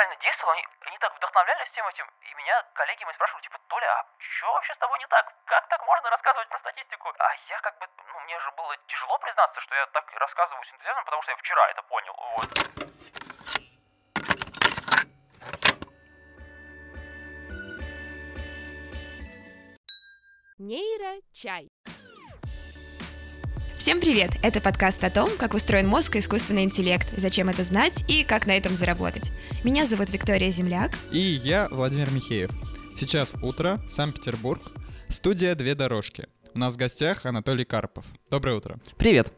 реально действовало, они, они так вдохновлялись всем этим, и меня коллеги мои спрашивали, типа, Толя, а что вообще с тобой не так? Как так можно рассказывать про статистику? А я как бы, ну, мне же было тяжело признаться, что я так рассказываю с энтузиазмом, потому что я вчера это понял, вот. Нейрочай. Всем привет! Это подкаст о том, как устроен мозг и искусственный интеллект, зачем это знать и как на этом заработать. Меня зовут Виктория Земляк. И я Владимир Михеев. Сейчас утро, Санкт-Петербург, студия «Две дорожки». У нас в гостях Анатолий Карпов. Доброе утро. Привет.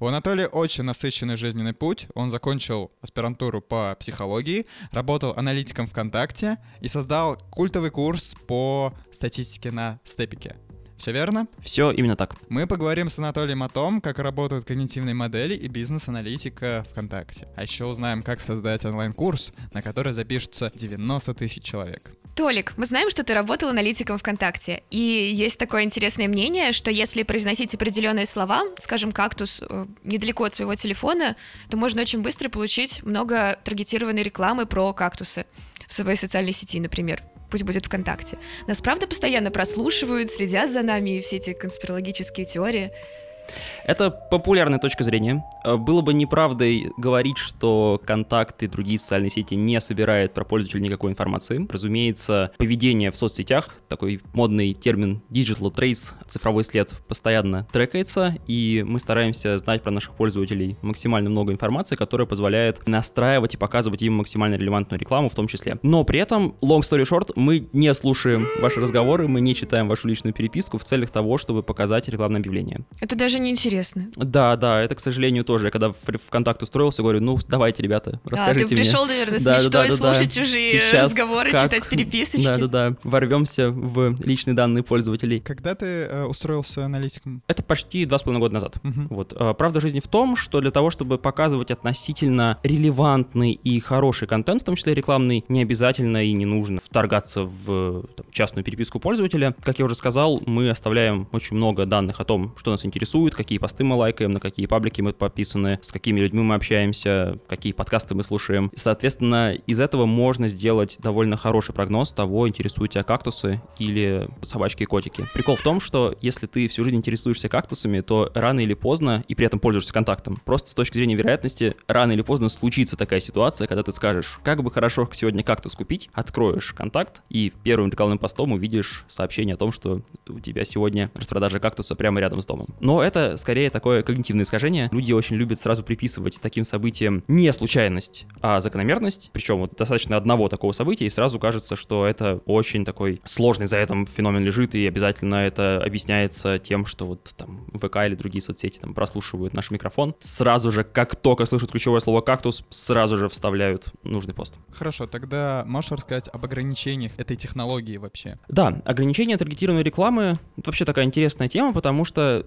У Анатолия очень насыщенный жизненный путь. Он закончил аспирантуру по психологии, работал аналитиком ВКонтакте и создал культовый курс по статистике на степике. Все верно? Все именно так. Мы поговорим с Анатолием о том, как работают когнитивные модели и бизнес-аналитика ВКонтакте. А еще узнаем, как создать онлайн-курс, на который запишется 90 тысяч человек. Толик, мы знаем, что ты работал аналитиком ВКонтакте, и есть такое интересное мнение, что если произносить определенные слова, скажем, кактус, э, недалеко от своего телефона, то можно очень быстро получить много таргетированной рекламы про кактусы в своей социальной сети, например пусть будет ВКонтакте. Нас правда постоянно прослушивают, следят за нами и все эти конспирологические теории. Это популярная точка зрения. Э, было бы неправдой говорить, что контакты и другие социальные сети не собирают про пользователя никакой информации. Разумеется, поведение в соцсетях, такой модный термин digital trace, цифровой след, постоянно трекается, и мы стараемся знать про наших пользователей максимально много информации, которая позволяет настраивать и показывать им максимально релевантную рекламу в том числе. Но при этом, long story short, мы не слушаем ваши разговоры, мы не читаем вашу личную переписку в целях того, чтобы показать рекламное объявление. Это даже не интересно. Да, да, это, к сожалению, тоже. Я когда в ВКонтакт устроился, говорю, ну, давайте, ребята, расскажите а, ты пришел, мне. наверное, с да, мечтой да, да, слушать да. чужие Сейчас разговоры, как... читать переписочки. Да-да-да, ворвемся в личные данные пользователей. Когда ты э, устроился аналитиком? Это почти два с половиной года назад. Угу. Вот. А, правда жизни в том, что для того, чтобы показывать относительно релевантный и хороший контент, в том числе рекламный, не обязательно и не нужно вторгаться в там, частную переписку пользователя. Как я уже сказал, мы оставляем очень много данных о том, что нас интересует, какие посты мы лайкаем, на какие паблики мы подписаны, с какими людьми мы общаемся, какие подкасты мы слушаем. Соответственно, из этого можно сделать довольно хороший прогноз того, интересуют тебя кактусы или собачки и котики. Прикол в том, что если ты всю жизнь интересуешься кактусами, то рано или поздно, и при этом пользуешься контактом, просто с точки зрения вероятности, рано или поздно случится такая ситуация, когда ты скажешь, как бы хорошо сегодня кактус купить, откроешь контакт и первым рекламным постом увидишь сообщение о том, что у тебя сегодня распродажа кактуса прямо рядом с домом. Но это скорее такое когнитивное искажение. Люди очень любят сразу приписывать таким событиям не случайность, а закономерность. Причем вот достаточно одного такого события, и сразу кажется, что это очень такой сложный за этим феномен лежит, и обязательно это объясняется тем, что вот там ВК или другие соцсети там прослушивают наш микрофон. Сразу же, как только слышат ключевое слово «кактус», сразу же вставляют нужный пост. Хорошо, тогда можешь рассказать об ограничениях этой технологии вообще? Да, ограничения таргетированной рекламы — это вообще такая интересная тема, потому что,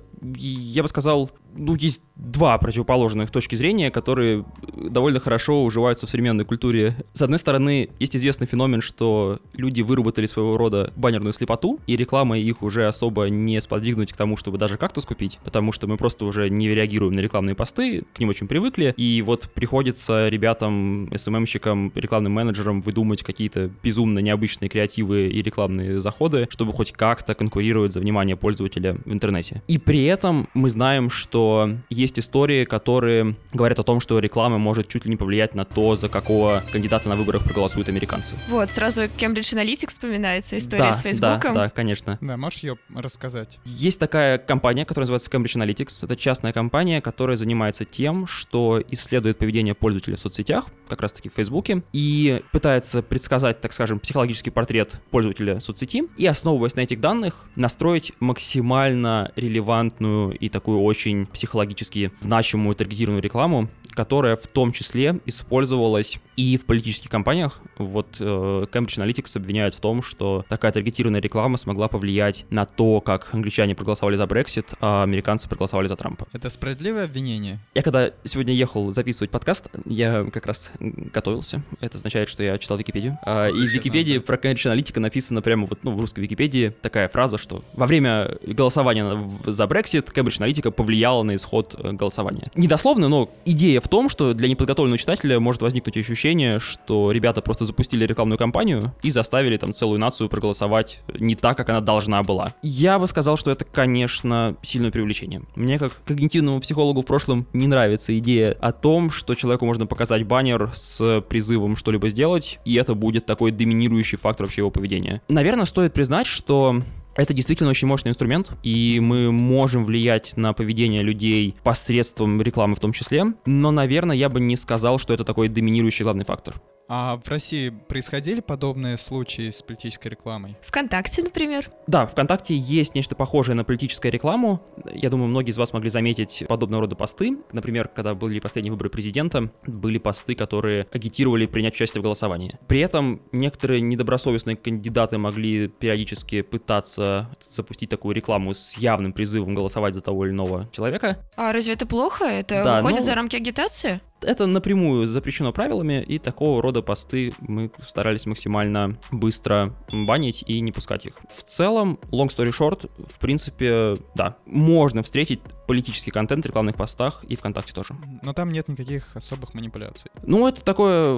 я бы сказал, ну, есть два противоположных точки зрения, которые довольно хорошо уживаются в современной культуре. С одной стороны, есть известный феномен, что люди выработали своего рода баннерную слепоту, и реклама их уже особо не сподвигнуть к тому, чтобы даже кактус купить, потому что мы просто уже не реагируем на рекламные посты, к ним очень привыкли, и вот приходится ребятам, СММщикам, рекламным менеджерам выдумать какие-то безумно необычные креативы и рекламные заходы, чтобы хоть как-то конкурировать за внимание пользователя в интернете. И при этом мы знаем, что есть истории, которые говорят о том, что реклама может чуть ли не повлиять на то, за какого кандидата на выборах проголосуют американцы. Вот, сразу Cambridge Analytics вспоминается, история да, с Фейсбуком. Да, да, конечно. Да, можешь ее рассказать? Есть такая компания, которая называется Cambridge Analytics. Это частная компания, которая занимается тем, что исследует поведение пользователей в соцсетях, как раз-таки в Фейсбуке, и пытается предсказать, так скажем, психологический портрет пользователя соцсети, и основываясь на этих данных, настроить максимально релевантную и такую очень психологически значимую таргетированную рекламу, которая в том числе использовалась и в политических кампаниях. Вот э, Cambridge Analytics обвиняют в том, что такая таргетированная реклама смогла повлиять на то, как англичане проголосовали за Brexit, а американцы проголосовали за Трампа. Это справедливое обвинение? Я когда сегодня ехал записывать подкаст, я как раз готовился. Это означает, что я читал Википедию. А, и в Википедии про Cambridge Analytica написано прямо вот, ну, в русской Википедии такая фраза, что во время голосования за Brexit Cambridge Analytica повлияла на исход э, голосования. Недословно, но идея в том, что для неподготовленного читателя может возникнуть ощущение, что ребята просто запустили рекламную кампанию и заставили там целую нацию проголосовать не так, как она должна была. Я бы сказал, что это, конечно, сильное привлечение. Мне как когнитивному психологу в прошлом не нравится идея о том, что человеку можно показать баннер с призывом что-либо сделать, и это будет такой доминирующий фактор вообще его поведения. Наверное, стоит признать, что это действительно очень мощный инструмент, и мы можем влиять на поведение людей посредством рекламы в том числе, но, наверное, я бы не сказал, что это такой доминирующий главный фактор. А в России происходили подобные случаи с политической рекламой? ВКонтакте, например. Да, ВКонтакте есть нечто похожее на политическую рекламу. Я думаю, многие из вас могли заметить подобного рода посты. Например, когда были последние выборы президента, были посты, которые агитировали принять участие в голосовании. При этом некоторые недобросовестные кандидаты могли периодически пытаться запустить такую рекламу с явным призывом голосовать за того или иного человека. А разве это плохо? Это Да, выходит ну- за рамки агитации? Это напрямую запрещено правилами, и такого рода посты мы старались максимально быстро банить и не пускать их. В целом, long story short, в принципе, да, можно встретить политический контент в рекламных постах и ВКонтакте тоже. Но там нет никаких особых манипуляций. Ну, это такое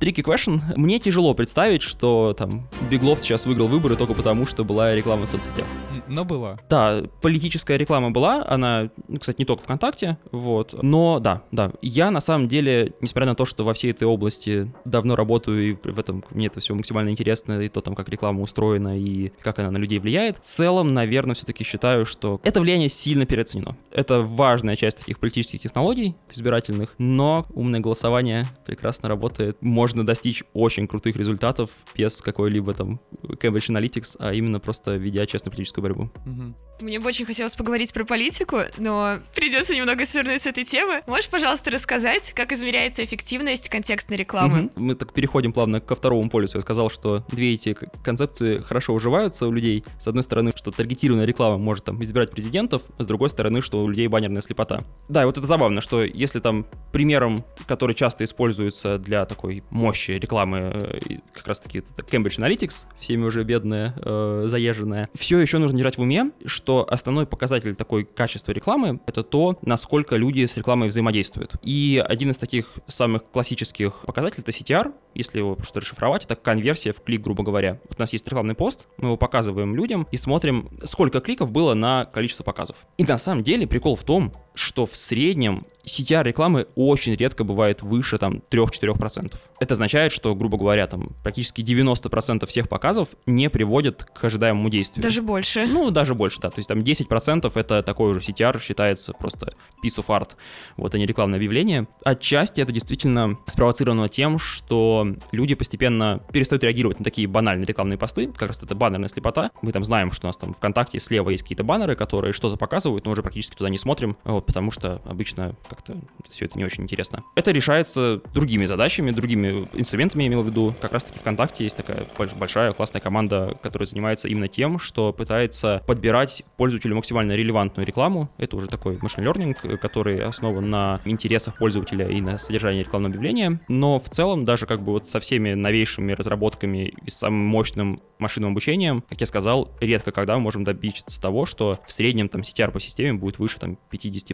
tricky question. Мне тяжело представить, что там Беглов сейчас выиграл выборы только потому, что была реклама в соцсетях. Но была. Да, политическая реклама была, она, ну, кстати, не только ВКонтакте, вот, но да, да, я на самом деле, несмотря на то, что во всей этой области давно работаю, и в этом мне это все максимально интересно, и то там, как реклама устроена, и как она на людей влияет, в целом, наверное, все-таки считаю, что это влияние сильно переоценено. Это важная часть таких политических технологий избирательных, но умное голосование прекрасно работает. Можно достичь очень крутых результатов без какой-либо там Cambridge Analytics, а именно просто ведя честную политическую борьбу. Мгм. Мне бы очень хотелось поговорить про политику, но придется немного свернуть с этой темы. Можешь, пожалуйста, рассказать, как измеряется эффективность контекстной рекламы? Мгм. Мы так переходим плавно ко второму полюсу. Я сказал, что две эти концепции хорошо уживаются у людей. С одной стороны, что таргетированная реклама может там избирать президентов, а с другой стороны, что у людей баннерная слепота. Да, и вот это забавно, что если там примером, который часто используется для такой мощи рекламы, э, как раз таки это Cambridge Analytics, всеми уже бедная, э, заезженная, все еще нужно держать в уме, что основной показатель такой качества рекламы — это то, насколько люди с рекламой взаимодействуют. И один из таких самых классических показателей — это CTR, если его просто расшифровать, это конверсия в клик, грубо говоря. Вот у нас есть рекламный пост, мы его показываем людям и смотрим, сколько кликов было на количество показов. И на самом деле прикол в том, что в среднем CTR рекламы очень редко бывает выше там 3-4%. Это означает, что, грубо говоря, там практически 90% всех показов не приводят к ожидаемому действию. Даже больше. Ну, даже больше, да. То есть там 10% это такой уже CTR считается просто piece of art. Вот, а не рекламное объявление. Отчасти это действительно спровоцировано тем, что люди постепенно перестают реагировать на такие банальные рекламные посты. Как раз это баннерная слепота. Мы там знаем, что у нас там ВКонтакте слева есть какие-то баннеры, которые что-то показывают, но уже практически туда не смотрим, вот, потому что обычно как-то все это не очень интересно. Это решается другими задачами, другими инструментами, я имел в виду. Как раз-таки ВКонтакте есть такая больш- большая классная команда, которая занимается именно тем, что пытается подбирать пользователю максимально релевантную рекламу. Это уже такой machine learning, э, который основан на интересах пользователя и на содержании рекламного объявления. Но в целом, даже как бы вот со всеми новейшими разработками и самым мощным машинным обучением, как я сказал, редко когда мы можем добиться того, что в среднем там CTR по системе будет выше там 50%.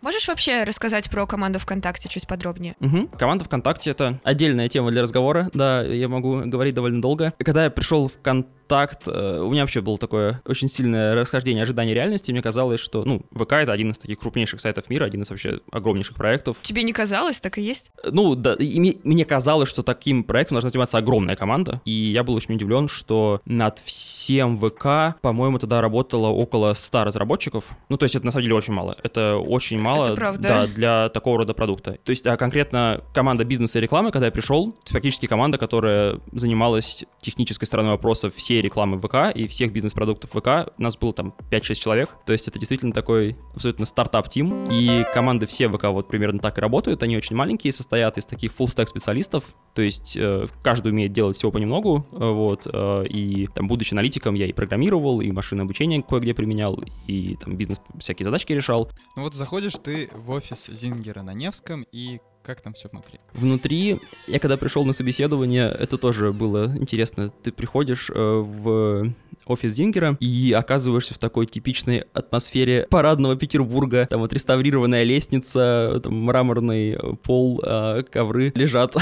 Можешь вообще рассказать про команду ВКонтакте чуть подробнее? Мгм. Команда ВКонтакте — это отдельная тема для разговора, да, я могу говорить довольно долго. Когда я пришел в ВКонтакт, э, у меня вообще было такое очень сильное расхождение ожиданий реальности, мне казалось, что, ну, ВК — это один из таких крупнейших сайтов мира, один из вообще огромнейших проектов. Тебе не казалось, так и есть? Ну, да, и мне, мне казалось, что таким проектом должна заниматься огромная команда, и я был очень удивлен, что над всем ВК, по-моему, тогда работало около 100 разработчиков. Ну, то есть это на самом деле очень мало. Это очень мало Это правда. Да, для такого рода продукта. То есть, а конкретно команда бизнеса и рекламы, когда я пришел, практически команда, которая занималась технической стороной вопроса всей рекламы ВК и всех бизнес-продуктов ВК. У нас было там 5-6 человек. То есть это действительно такой абсолютно стартап-тим. И команды все ВК вот примерно так и работают. Они очень маленькие, состоят из таких full-stack специалистов. То есть э, каждый умеет делать всего понемногу. э, Вот. э, и там, будучи аналитиком, я и программировал, и машинное обучение кое-где применял, и там бизнес всякие задачки решал. Ну вот заходишь ты в офис Зингера на Невском, и как там все внутри? Внутри, я когда пришел на собеседование, это тоже было интересно. Ты приходишь э, в офис Зингера и оказываешься в такой типичной атмосфере парадного Петербурга. Там вот реставрированная лестница, там мраморный пол, а, ковры лежат.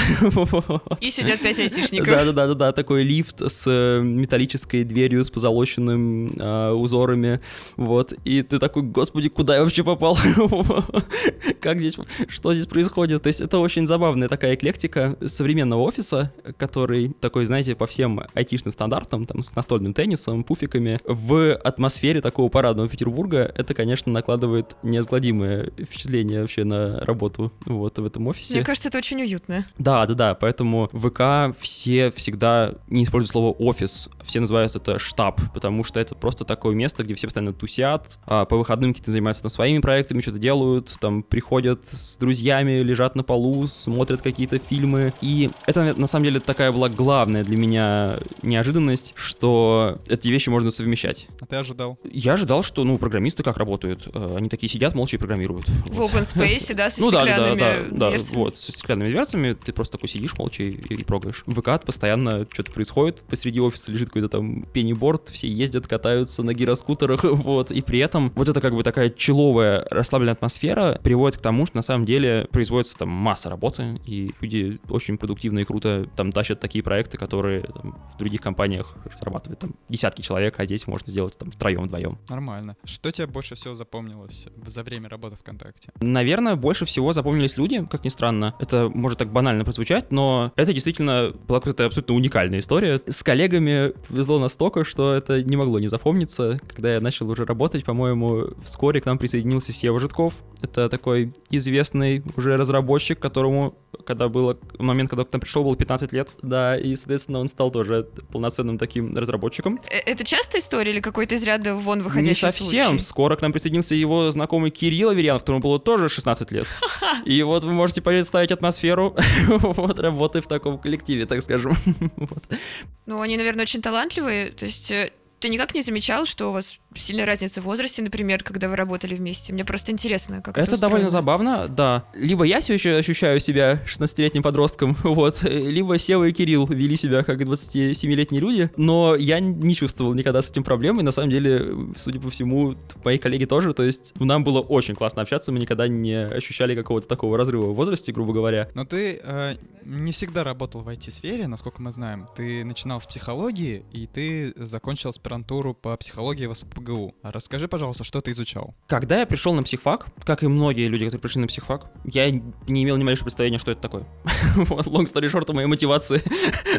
И сидят пять айтишников. Да-да-да, такой лифт с э, металлической дверью, с позолоченным а, узорами, вот. И ты такой, господи, куда я вообще попал? Как здесь, что здесь происходит? То есть это очень забавная такая эклектика современного офиса, который такой, знаете, по всем айтишным стандартам, там, с настольным теннисом, пуфиками, в атмосфере такого парадного Петербурга, это, конечно, накладывает неизгладимое впечатление вообще на работу вот в этом офисе. Мне кажется, это очень уютно. Да, да, да, поэтому в ВК все всегда не используют слово офис, все называют это штаб, потому что это просто такое место, где все постоянно тусят, а по выходным какие-то занимаются там, своими проектами, что-то делают, там приходят с друзьями, лежат на полу, смотрят какие-то фильмы. И это на самом деле такая была главная для меня неожиданность, что эти вещи можно совмещать. А ты ожидал? Я ожидал, что, ну, программисты как работают? Э, они такие сидят, молча и программируют. В open space, да, с ну, да, да, стеклянными да, да, дверцами. вот, со стеклянными дверцами, ты просто такой сидишь молча и, и прогаешь. В ВК постоянно что-то происходит, посреди офиса лежит какой-то там пенниборд, все ездят, катаются на гироскутерах, вот, и при этом вот это как бы такая человая, расслабленная атмосфера приводит к тому, что на самом деле производится там масса работы, и люди очень продуктивно и круто там тащат такие проекты, которые там, в других компаниях зарабатывают там десятки человек, а здесь можно сделать там втроем, вдвоем. Нормально. Что тебе больше всего запомнилось за время работы ВКонтакте? Наверное, больше всего запомнились люди, как ни странно. Это может так банально прозвучать, но это действительно была какая-то абсолютно уникальная история. С коллегами повезло настолько, что это не могло не запомниться. Когда я начал уже работать, по-моему, вскоре к нам присоединился Сева Житков. Это такой известный уже разработчик, которому, когда было момент, когда к нам пришел, было 15 лет, да, и, соответственно, он стал тоже полноценным таким разработчиком. Это частая история или какой-то из ряда вон выходящий Не совсем. случай? Скоро к нам присоединился его знакомый Кирилл Аверьянов, которому было тоже 16 лет. И вот вы можете представить атмосферу вот работы в таком коллективе, так скажем. Вот. Ну, они, наверное, очень талантливые. То есть э, ты никак не замечал, что у вас сильная разница в возрасте, например, когда вы работали вместе? Мне просто интересно, как это Это довольно устроено. забавно, да. Либо я все еще ощущаю себя 16-летним подростком, вот, либо Сева и Кирилл вели себя как 27-летние люди, но я не чувствовал никогда с этим проблем, и на самом деле, судя по всему, мои коллеги тоже, то есть нам было очень классно общаться, мы никогда не ощущали какого-то такого разрыва в возрасте, грубо говоря. Но ты э, не всегда работал в IT-сфере, насколько мы знаем. Ты начинал с психологии, и ты закончил аспирантуру по психологии в А расскажи, пожалуйста, что ты изучал? Когда я пришел на психфак, как и многие люди, которые пришли на психфак, я не имел ни малейшего представления, что это такое. Вот, long story short, моей мотивации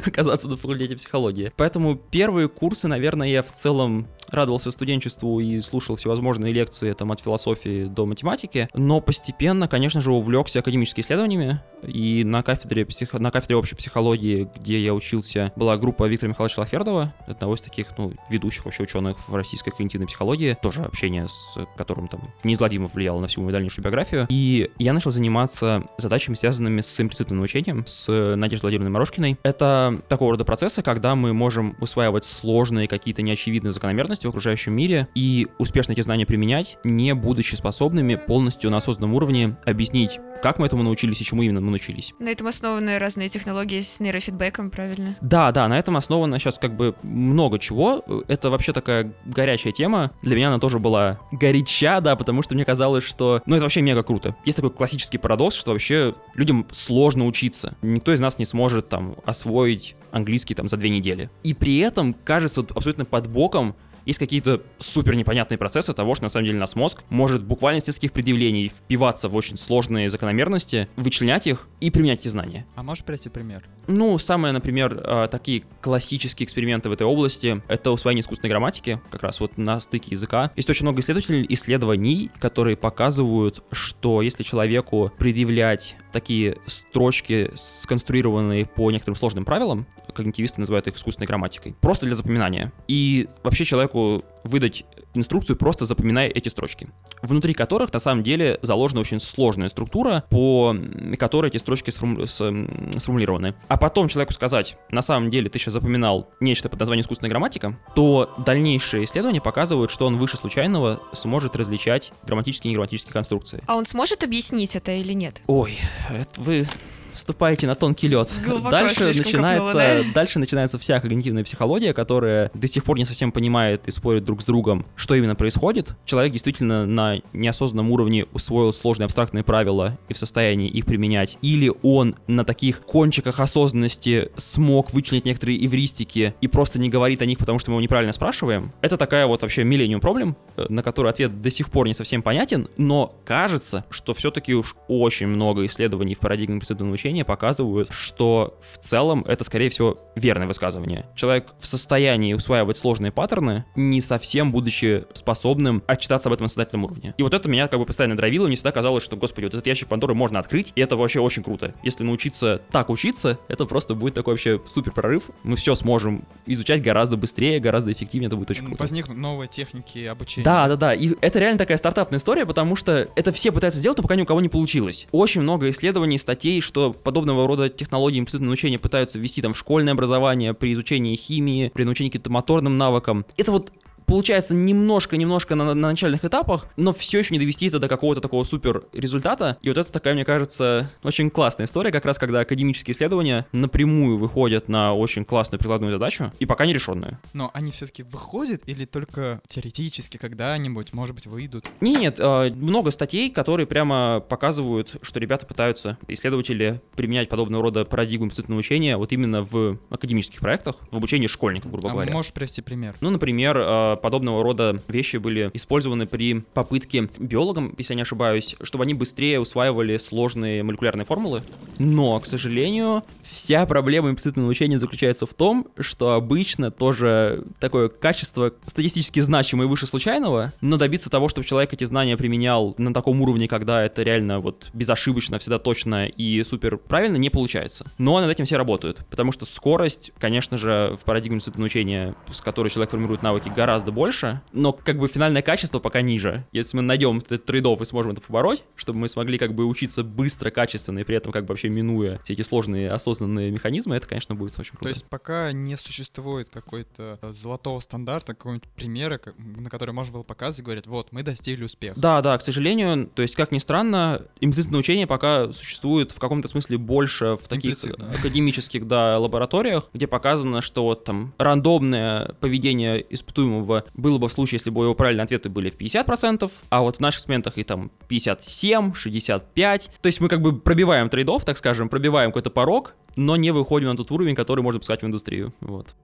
оказаться на факультете психологии. Поэтому первые курсы, наверное, я в целом радовался студенчеству и слушал всевозможные лекции там от философии до математики, но постепенно, конечно же, увлекся академическими исследованиями, и на кафедре, псих... на кафедре общей психологии, где я учился, была группа Виктора Михайловича Лафердова, одного из таких, ну, ведущих вообще ученых в российской когнитивной психологии, тоже общение с которым там неизгладимо влияло на всю мою дальнейшую биографию, и я начал заниматься задачами, связанными с имплицитным научением, с Надеждой Владимировной Морошкиной. Это такого рода процессы, когда мы можем усваивать сложные какие-то неочевидные закономерности в окружающем мире и успешно эти знания применять, не будучи способными полностью на осознанном уровне объяснить, как мы этому научились и чему именно мы научились. На этом основаны разные технологии с нейрофидбэком, правильно? Да, да, на этом основано сейчас как бы много чего. Это вообще такая горячая тема. Для меня она тоже была горяча, да, потому что мне казалось, что... Ну, это вообще мега круто. Есть такой классический парадокс, что вообще людям сложно учиться. Никто из нас не сможет там освоить английский там за две недели. И при этом кажется абсолютно под боком есть какие-то супер непонятные процессы того, что на самом деле наш мозг может буквально с нескольких предъявлений впиваться в очень сложные закономерности, вычленять их и применять эти знания. А можешь привести пример? Ну, самые, например, э, такие классические эксперименты в этой области — это усвоение искусственной грамматики, как раз вот на стыке языка. Есть очень много исследователей, исследований, которые показывают, что если человеку предъявлять такие строчки, сконструированные по некоторым сложным правилам, когнитивисты называют их искусственной грамматикой, просто для запоминания. И вообще человеку выдать инструкцию, просто запоминая эти строчки, внутри которых на самом деле заложена очень сложная структура, по которой эти строчки сформу- сформулированы. А потом человеку сказать, на самом деле ты сейчас запоминал нечто под названием искусственная грамматика, то дальнейшие исследования показывают, что он выше случайного сможет различать грамматические и неграмматические конструкции. А он сможет объяснить это или нет? Ой, это вы ступаете на тонкий лед. Глубоко Дальше начинается, копнула, да? дальше начинается вся когнитивная психология, которая до сих пор не совсем понимает и спорит друг с другом, что именно происходит. Человек действительно на неосознанном уровне усвоил сложные абстрактные правила и в состоянии их применять. Или он на таких кончиках осознанности смог вычленить некоторые эвристики и просто не говорит о них, потому что мы его неправильно спрашиваем. Это такая вот вообще миллениум проблем, э, на который ответ до сих пор не совсем понятен, но кажется, что все-таки уж очень много исследований в парадигме прецедентного учения показывают, что в целом это, скорее всего, верное высказывание. Человек в состоянии усваивать сложные паттерны, не совсем будучи способным отчитаться об этом на сознательном уровне. И вот это меня как бы постоянно дровило, мне всегда казалось, что, господи, вот этот ящик Пандоры можно открыть, и это вообще очень круто. Если научиться так учиться, это просто будет такой вообще супер прорыв. Мы все сможем изучать гораздо быстрее, гораздо эффективнее, это будет очень круто. Возникнут новые техники обучения. Да, да, да. И это реально такая стартапная история, потому что это все пытаются сделать, но пока ни у кого не получилось. Очень много исследований, статей, что подобного рода технологии имплицитного научения пытаются ввести там в школьное образование, при изучении химии, при научении каким-то моторным навыкам. Это вот получается немножко-немножко на, на начальных этапах, но все еще не довести это до какого-то такого супер результата. И вот это такая, мне кажется, очень классная история, как раз когда академические исследования напрямую выходят на очень классную прикладную задачу и пока не решенную. Но они все-таки выходят или только теоретически когда-нибудь, может быть, выйдут? Не, нет, э, много статей, которые прямо показывают, что ребята пытаются, исследователи, применять подобного рода парадигму имплицитного учения вот именно в академических проектах, в обучении школьников, грубо А говоря. можешь привести пример? Ну, например, э, подобного рода вещи были использованы при попытке биологам, если я не ошибаюсь, чтобы они быстрее усваивали сложные молекулярные формулы. Но, к сожалению, вся проблема имплицитного научения заключается в том, что обычно тоже такое качество статистически значимое выше случайного, но добиться того, чтобы человек эти знания применял на таком уровне, когда это реально вот безошибочно, всегда точно и супер правильно, не получается. Но над этим все работают, потому что скорость, конечно же, в парадигме научения, с которой человек формирует навыки, гораздо больше, но как бы финальное качество пока ниже. Если мы найдем этот трейдов и сможем это побороть, чтобы мы смогли как бы учиться быстро, качественно и при этом как бы вообще минуя все эти сложные осознанные механизмы, это, конечно, будет очень круто. То есть пока не существует какой-то э, золотого стандарта, какого-нибудь примера, на который можно было показывать и говорить, вот, мы достигли успеха. Да, да, к сожалению, то есть, как ни странно, имплицитное учение пока существует в каком-то смысле больше в таких академических, да, лабораториях, где показано, что вот там рандомное поведение испытуемого было бы в случае, если бы его правильные ответы были в 50%, а вот в наших экспериментах и там 57, 65. То есть мы как бы пробиваем трейдов, так скажем, пробиваем какой-то порог, но не выходим на тот уровень, который можно пускать в индустрию. Вот.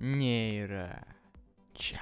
Нейро. Чай.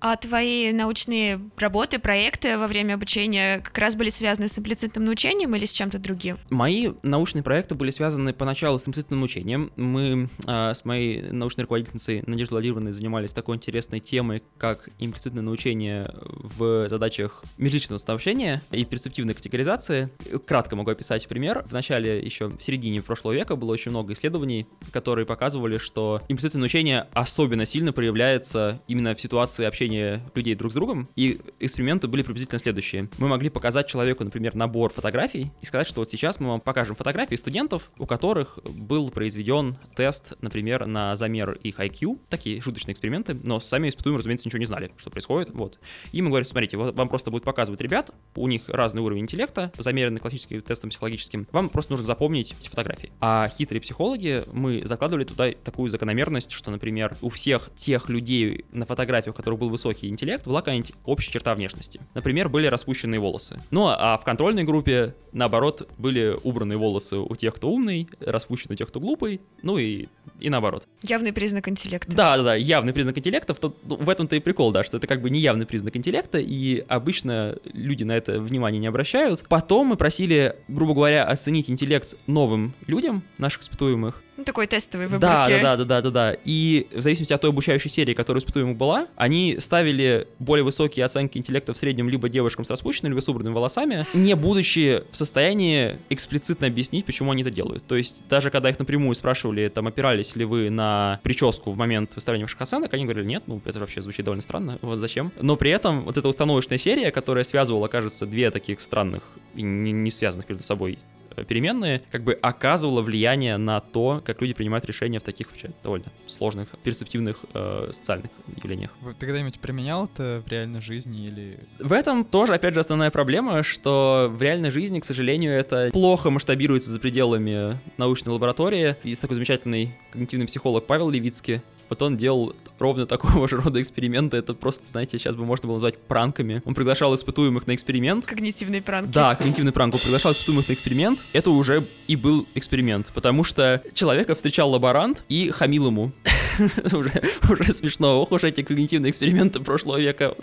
А твои научные работы, проекты во время обучения как раз были связаны с имплицитным научением или с чем-то другим? Мои научные проекты были связаны поначалу с имплицитным учением. Мы а, с моей научной руководительницей Надеждой Владимировной занимались такой интересной темой, как имплицитное научение в задачах межличностного сообщения и перцептивной категоризации. Кратко могу описать пример. В начале, еще в середине прошлого века было очень много исследований, которые показывали, что имплицитное научение особенно сильно проявляется именно в ситуации общения людей друг с другом. И эксперименты были приблизительно следующие. Мы могли показать человеку, например, набор фотографий и сказать, что вот сейчас мы вам покажем фотографии студентов, у которых был произведен тест, например, на замер их IQ, такие шуточные эксперименты, но сами испытуемые, разумеется, ничего не знали, что происходит, вот. И мы говорим, смотрите, вот вам просто будет показывать ребят, у них разный уровень интеллекта, замеренный классическим тестом психологическим, вам просто нужно запомнить эти фотографии. А хитрые психологи, мы закладывали туда такую закономерность, что, например, у всех тех людей на фотографиях, у которых был высокий интеллект, была какая-нибудь общая черта внешности. Например, были распущенные волосы. Ну, а в контрольной группе, наоборот, были убранные волосы у тех, кто умный, распущены у тех, кто глупый, ну и, и наоборот. Явный признак интеллекта. Да, да, да, явный признак интеллекта. В, ну, в этом-то и прикол, да, что это как бы не явный признак интеллекта, и обычно люди на это внимание не обращают. Потом мы просили, грубо говоря, оценить интеллект новым людям, наших испытуемых. Ну, такой тестовый Да, выборки. да, да, да, да, да, да. И в зависимости от той обучающей серии, которая у испытуемых была, они ставили более высокие оценки интеллекта в среднем либо девушкам с распущенными, либо с убранными волосами, не будучи в состоянии эксплицитно объяснить, почему они это делают. То есть даже когда их напрямую спрашивали, там, опирались ли вы на прическу в момент выставления ваших оценок, они говорили, нет, ну, это вообще звучит довольно странно, вот зачем. Но при этом вот эта установочная серия, которая связывала, кажется, две таких странных и не, не связанных между собой переменные, как бы оказывало влияние на то, как люди принимают решения в таких вообще довольно сложных перцептивных э, социальных явлениях. Ты когда-нибудь применял это в реальной жизни или... В этом тоже, опять же, основная проблема, что в реальной жизни, к сожалению, это плохо масштабируется за пределами научной лаборатории. Есть такой замечательный когнитивный психолог Павел Левицкий. Вот он делал ровно такого же рода эксперименты. Это просто, знаете, сейчас бы можно было назвать пранками. Он приглашал испытуемых на эксперимент. Когнитивные пранки. Да, когнитивный пранк. Он приглашал испытуемых на эксперимент. Это уже и был эксперимент, потому что человека встречал лаборант и хамил ему. уже, уже смешно. Ох уж эти когнитивные эксперименты прошлого века.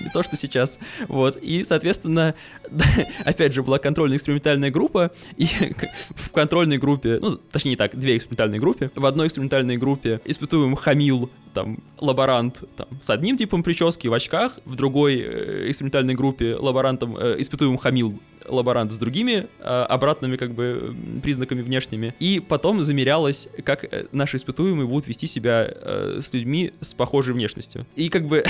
Не то, что сейчас. Вот. И, соответственно, да, опять же, была контрольная экспериментальная группа, и в контрольной группе, ну, точнее так, две экспериментальные группы. В одной экспериментальной группе испытуемым хамил там лаборант там, с одним типом прически в очках, в другой э, экспериментальной группе лаборантом э, испытуемым хамил лаборант с другими э, обратными как бы признаками внешними. И потом замерялось, как э, наши испытуемые будут вести себя э, с людьми с похожей внешностью. И как бы...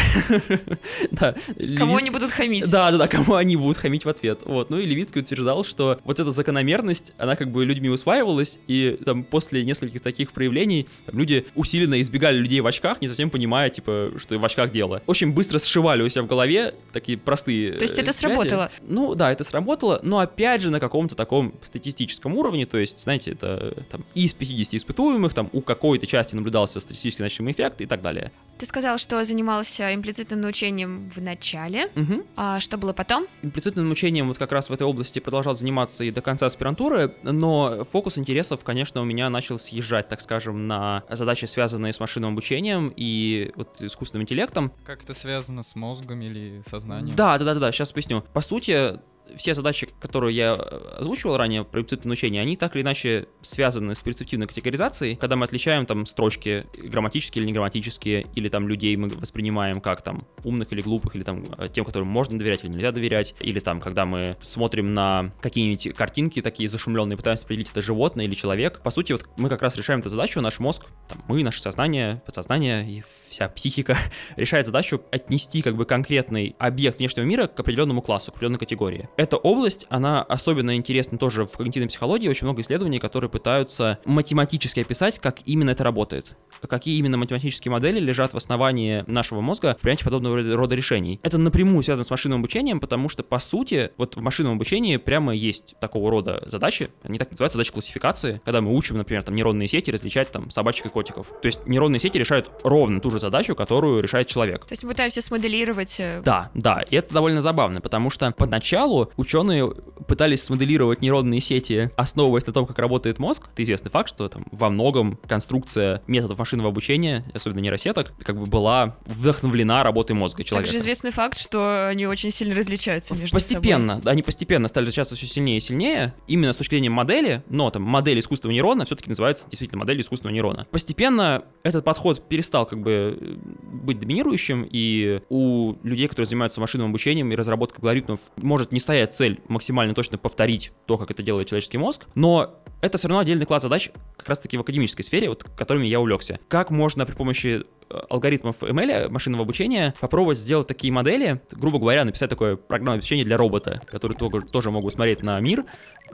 да, Кому они будут хамить? да, да, да, кому они будут хамить в ответ. Вот. Ну и Левицкий утверждал, что вот эта закономерность, она как бы людьми усваивалась, и там после нескольких таких проявлений там, люди усиленно избегали людей в очках, не совсем понимая, типа, что в очках дело. Очень быстро сшивали у себя в голове такие простые То есть э, это связи. сработало? Ну да, это сработало, но опять же на каком-то таком статистическом уровне, то есть, знаете, это э, там из 50 испытуемых, там у какой-то части наблюдался статистически значимый эффект и так далее. Ты сказал, что занимался имплицитным научением в начале. Мгм. А что было потом? Имплицитным научением вот как раз в этой области продолжал заниматься и до конца аспирантуры, но фокус интересов, конечно, у меня начал съезжать, так скажем, на задачи, связанные с машинным обучением и вот искусственным интеллектом. Как это связано с мозгом или сознанием? Да, да, да, да, сейчас поясню. По сути, все задачи, которые я э, озвучивал ранее про имплицитное научение, они так или иначе связаны с перцептивной категоризацией, когда мы отличаем там строчки грамматические или неграмматические, или там людей мы воспринимаем как там умных или глупых, или там э, тем, которым можно доверять или нельзя доверять, или там, когда мы смотрим на какие-нибудь картинки такие зашумленные, пытаемся определить, это животное или человек. По сути, вот мы как раз решаем эту задачу, наш мозг, там, мы, наше сознание, подсознание и вся психика решает задачу отнести как бы конкретный объект внешнего мира к определенному классу, к определенной категории. Эта область, она особенно интересна тоже в когнитивной психологии, очень много исследований, которые пытаются математически описать, как именно это работает. Какие именно математические модели лежат в основании нашего мозга в принятии подобного рода- решений. Это напрямую связано с машинным обучением, потому что, по сути, вот в машинном обучении прямо есть такого рода задачи, они так называются, задачи классификации, когда мы учим, например, там нейронные сети различать там собачек и котиков. То есть нейронные сети решают ровно ту же задачу, которую решает человек. То есть мы пытаемся смоделировать... э, Да, да, и это довольно забавно, потому что поначалу ученые пытались смоделировать нейронные сети, основываясь на том, как работает мозг. Это известный факт, что там во многом конструкция методов машинного обучения, особенно нейросеток, как бы была вдохновлена работой мозга человека. Также известный факт, что они очень сильно различаются между Постепенно, да, они постепенно стали различаться все сильнее и сильнее, именно с точки зрения модели, но там модель искусственного нейрона все-таки называется действительно модель искусственного нейрона. Постепенно этот подход перестал как бы э, быть доминирующим, и у людей, которые занимаются машинным обучением и разработкой алгоритмов, может не стоять цель максимально точно повторить то, как это делает человеческий мозг, но это все равно отдельный класс задач как раз-таки в академической сфере, вот которыми я увлекся. Как можно при помощи э, алгоритмов ML, машинного обучения, попробовать сделать такие модели, грубо говоря, написать такое программное обеспечение для робота, который тоже, тоже могут смотреть на мир,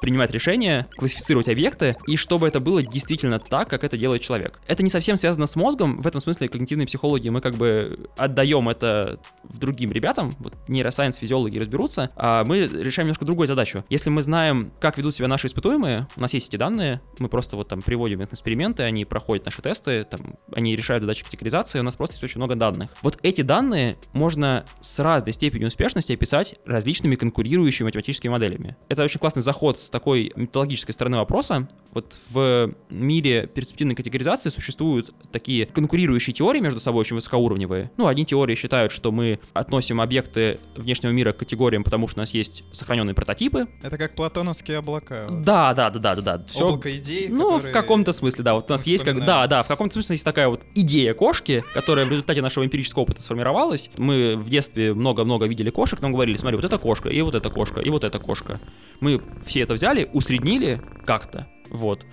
принимать решения, классифицировать объекты, и чтобы это было действительно так, как это делает человек. Это не совсем связано с мозгом, в этом смысле когнитивной психологии мы как бы отдаем это в другим ребятам, вот нейросайенс, физиологи разберутся, а мы решаем немножко другую задачу. Если мы знаем, как ведут себя наши испытуемые, у нас есть эти данные, мы просто вот там приводим их на эксперименты, они проходят наши тесты, там, они решают задачи категоризации, у нас просто есть очень много данных. Вот эти данные можно с разной степенью успешности описать различными конкурирующими математическими моделями. Это очень классный заход такой методологической стороны вопроса. Вот в мире перспективной категоризации существуют такие конкурирующие теории между собой, очень высокоуровневые. Ну, одни теории считают, что мы относим объекты внешнего мира к категориям, потому что у нас есть сохраненные прототипы. Это как платоновские облака. вот. Да, да, да, да, да, да. Всё Облако идей, ну, в каком-то смысле, да. Вот у нас есть как... Да, да, в каком-то смысле есть такая вот идея кошки, которая в результате нашего эмпирического опыта сформировалась. Мы в детстве много-много видели кошек, нам говорили, смотри, вот эта кошка, и вот эта кошка, и вот эта кошка. Мы все это взяли, усреднили как-то, вот,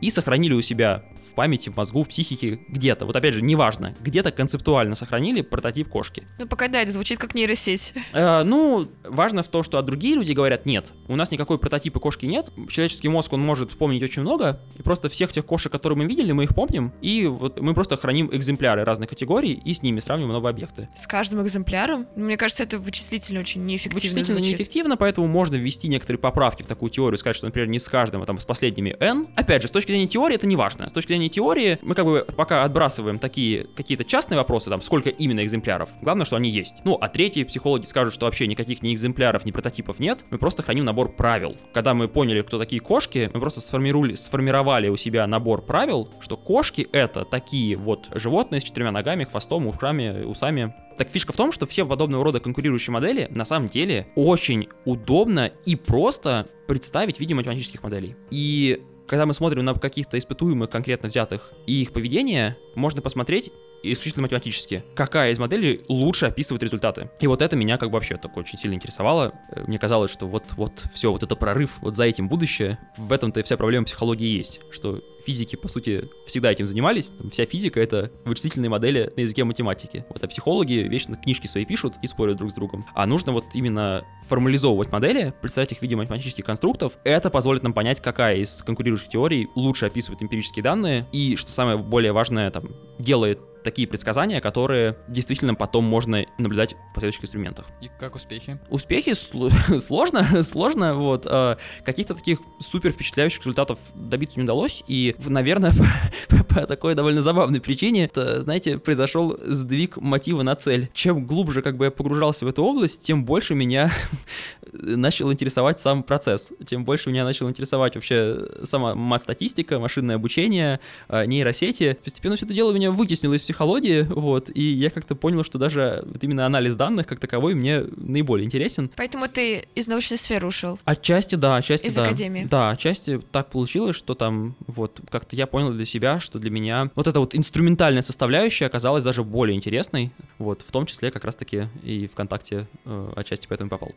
и сохранили у себя в памяти, в мозгу, в психике, где-то. Вот опять же, неважно, где-то концептуально сохранили прототип кошки. Ну, пока да, это звучит как нейросеть. Э, ну, важно в том, что а другие люди говорят, нет, у нас никакой прототипа кошки нет, человеческий мозг, он может вспомнить очень много, и просто всех тех кошек, которые мы видели, мы их помним, и вот мы просто храним экземпляры разных категорий и с ними сравниваем новые объекты. С каждым экземпляром? Ну, Мне кажется, это вычислительно очень неэффективно Вычислительно звучит. неэффективно, поэтому можно ввести некоторые поправки в такую теорию, сказать, что, например, не с каждым, а там с последними n. Опять же, с точки зрения теории это не важно. С точки зрения теории мы как бы пока отбрасываем такие какие-то частные вопросы, там, сколько именно экземпляров. Главное, что они есть. Ну, а третьи психологи скажут, что вообще никаких ни экземпляров, ни прототипов нет. Мы просто храним набор правил. Когда мы поняли, кто такие кошки, мы просто сформировали, сформировали у себя набор правил, что кошки это такие вот животные с четырьмя ногами, хвостом, ушами, усами. Так фишка в том, что все подобного рода конкурирующие модели на самом деле очень удобно и просто представить в виде математических моделей. И когда мы смотрим на каких-то испытуемых конкретно взятых и их поведение, можно посмотреть исключительно математически, какая из моделей лучше описывает результаты. И вот это меня как бы вообще так очень сильно интересовало. Э, Мне казалось, что вот, вот все, вот это прорыв, вот за этим будущее. В этом-то и вся проблема психологии есть, что физики, по сути, всегда этим занимались. Там вся физика — это вычислительные модели на языке математики. Вот, а психологи вечно книжки свои пишут и спорят друг с другом. А нужно вот именно формализовывать модели, представлять их в виде математических конструктов. Это позволит нам понять, какая из конкурирующих теорий лучше описывает эмпирические данные и, что самое более важное, там, делает такие предсказания, которые действительно потом можно наблюдать в последующих экспериментах. И как успехи? Успехи сл- сложно, сложно, вот, э, каких-то таких супер впечатляющих результатов добиться не удалось, и, наверное, по, по такой довольно забавной причине, это, знаете, произошел сдвиг мотива на цель. Чем глубже, как бы, я погружался в эту область, тем больше меня начал интересовать сам процесс, тем больше меня начал интересовать вообще сама мат-статистика, машинное обучение, э, нейросети. Постепенно все это дело меня вытеснило из психологии, вот, и я как-то понял, что даже вот именно анализ данных как таковой мне наиболее интересен. Поэтому ты из научной сферы ушел. Отчасти, да, отчасти, Из да. академии. Да, отчасти так получилось, что там вот как-то я понял для себя, что для меня вот эта вот инструментальная составляющая оказалась даже более интересной, вот, в том числе как раз-таки и ВКонтакте э, отчасти поэтому попал.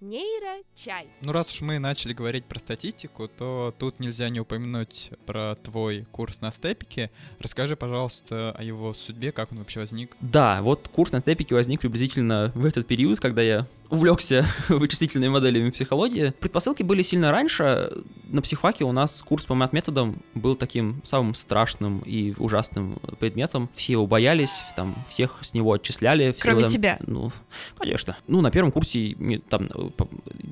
Нейрочай. Ну, раз уж мы начали говорить про статистику, то тут нельзя не упомянуть про твой курс на степике. Расскажи, пожалуйста, о его судьбе, как он вообще возник. Да, вот курс на степике возник приблизительно в этот период, когда я увлекся вычислительными моделями психологии. Предпосылки были сильно раньше. На психфаке у нас курс по мат-методам был таким самым страшным и ужасным предметом. Все его боялись, там всех с него отчисляли. все Кроме там- тебя. Ну, конечно. Ну, на первом курсе, там,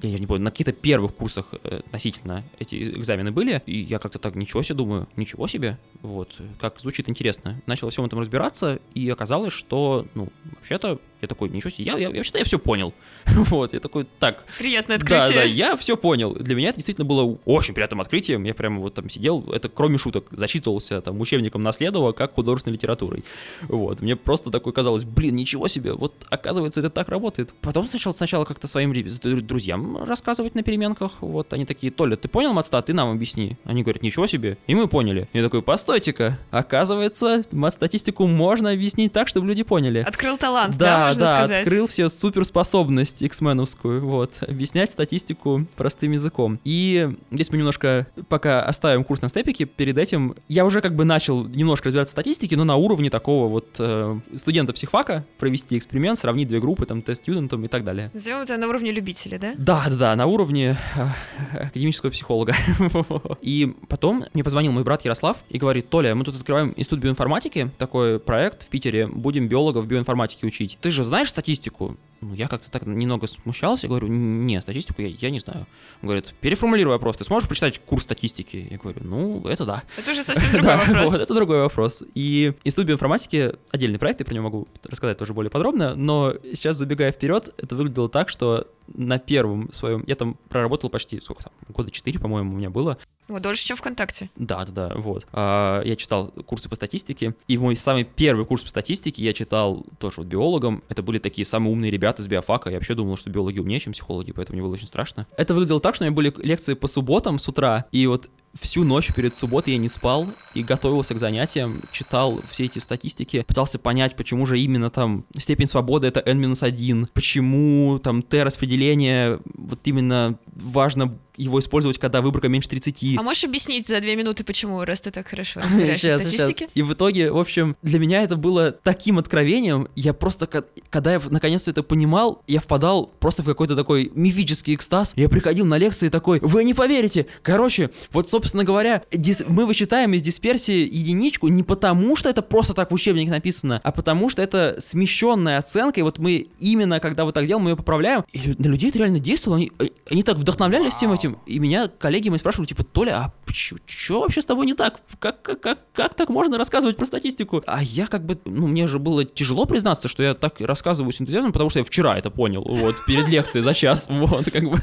я не помню, на каких-то первых курсах э, относительно эти экзамены были, и я как-то так, ничего себе, думаю, ничего себе, вот, как звучит интересно. Начал всем этом разбираться, и оказалось, что, ну, вообще-то, я такой, ничего себе, я, я, я вообще-то я все понял. Вот, я такой, так, Приятное да, открытие. да, я все понял. Для меня это действительно было очень приятным открытием. Я прямо вот там сидел, это кроме шуток, зачитывался там учебником наследова как художественной литературой. Вот, мне просто такое казалось, блин, ничего себе, вот оказывается это так работает. Потом сначала, сначала как-то своим друзьям рассказывать на переменках, вот, они такие, Толя, ты понял матстат, ты нам объясни. Они говорят, ничего себе, и мы поняли. Я такой, постойте-ка, оказывается, мат-статистику можно объяснить так, чтобы люди поняли. Открыл талант, да, можно да, сказать. открыл все суперспособность X-меновскую, вот, объяснять статистику простым языком. И здесь мы немножко пока оставим курс на степике, перед этим я уже как бы начал немножко разбираться в статистике, но на уровне такого вот э, студента психфака провести эксперимент, сравнить две группы, там, тест-студентом и так далее. Назовем это на уровне любителя, да? Да, да, да, на уровне э, академического психолога. И потом мне позвонил мой брат Ярослав и говорит, Толя, мы тут открываем институт биоинформатики, такой проект в Питере, будем биологов биоинформатики учить. Ты же знаешь статистику? Ну, я как-то так немного смущался, говорю, не, статистику я, я не знаю. Он говорит, переформулируй вопрос, ты сможешь прочитать курс статистики? Я говорю, ну, это да. Это уже совсем другой вопрос. вот, это другой вопрос. И институт биоинформатики отдельный проект, я про него могу рассказать тоже более подробно, но сейчас забегая вперед, это выглядело так, что на первом своем, я там проработал почти, сколько там, года 4, по-моему, у меня было. Ну, дольше, чем ВКонтакте. Да, да, да, вот. А, я читал курсы по статистике, и мой самый первый курс по статистике я читал тоже вот биологом. Это были такие самые умные ребята с биофака. Я вообще думал, что биологи умнее, чем психологи, поэтому мне было очень страшно. Это выглядело так, что у меня были лекции по субботам с утра, и вот всю ночь перед субботой я не спал и готовился к занятиям, читал все эти статистики, пытался понять, почему же именно там степень свободы это n-1, почему там t-распределение вот именно важно его использовать, когда выборка меньше 30. А можешь объяснить за две минуты, почему, раз ты так хорошо разбираешься в статистике? И в итоге, в общем, для меня это было таким откровением. Я просто, когда я наконец-то это понимал, я впадал просто в какой-то такой мифический экстаз. Я приходил на лекции такой, вы не поверите. Короче, вот, собственно говоря, мы вычитаем из дисперсии единичку не потому, что это просто так в учебнике написано, а потому что это смещенная оценка, и вот мы именно, когда вот так делаем, мы ее поправляем, и на людей это реально действовало, они, э, они так вдохновлялись всем этим, и меня коллеги мои спрашивали, типа, Толя, а что вообще с тобой не так? Как, как, как, как так можно рассказывать про статистику? А я как бы, ну, мне же было тяжело признаться, что я так рассказываю с энтузиазмом, потому что я вчера это понял, вот, перед лекцией за час, вот, как бы.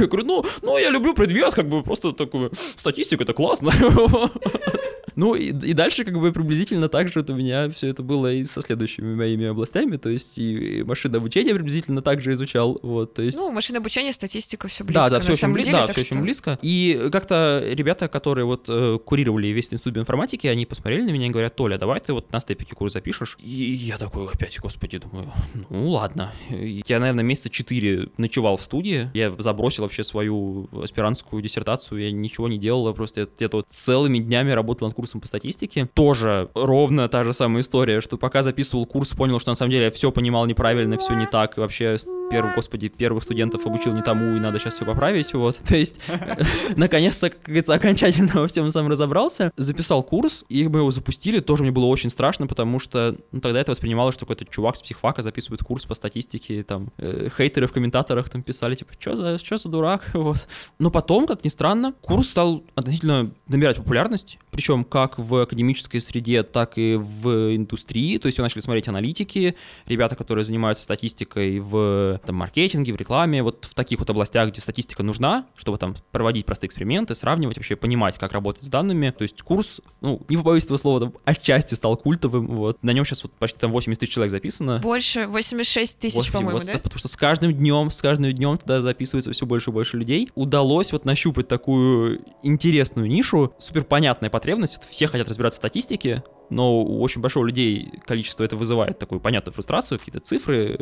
Я говорю, ну, ну, я люблю предмет, как бы, просто такую статистику, это классно. Ну и, и дальше как бы приблизительно так же вот у меня все это было и со следующими моими областями, то есть и машинное обучение приблизительно так же изучал, вот, то есть... Ну, машинное обучение, статистика, все близко. Да, да, все очень, деле, да, все очень близко. И как-то ребята, которые вот э, курировали весь институт информатики, они посмотрели на меня и говорят, Толя, давай ты вот на степике курс запишешь. И я такой опять, господи, думаю, ну ладно. Я, наверное, месяца четыре ночевал в студии, я забросил вообще свою аспирантскую диссертацию, я ничего не делал, я просто где-то вот целыми днями работал над курсом по статистике. Тоже ровно та же самая история, что пока записывал курс, понял, что на самом деле я все понимал неправильно, все не так, и вообще первых, господи, первых студентов обучил не тому, и надо сейчас все поправить, вот. То есть, наконец-то, как говорится, окончательно во всем сам разобрался. Записал курс, и мы его запустили, тоже мне было очень страшно, потому что ну, тогда это воспринималось, что какой-то чувак с психфака записывает курс по статистике, там, э, хейтеры в комментаторах там писали, типа, что за, что за дурак, вот. Но потом, как ни странно, курс стал относительно набирать популярность, причем как в академической среде, так и в индустрии. То есть вы начали смотреть аналитики, ребята, которые занимаются статистикой в там, маркетинге, в рекламе, вот в таких вот областях, где статистика нужна, чтобы там проводить простые эксперименты, сравнивать, вообще понимать, как работать с данными. То есть курс, ну, не побоюсь этого слова, там, отчасти стал культовым. Вот. На нем сейчас вот почти там 80 тысяч человек записано. Больше, 86 тысяч, по-моему, вот, да? Потому что с каждым днем, с каждым днем туда записывается все больше и больше людей. Удалось вот нащупать такую интересную нишу, супер понятная потребность. Вот все хотят разбираться в статистике, но у очень большого людей количество это вызывает такую понятную фрустрацию, какие-то цифры,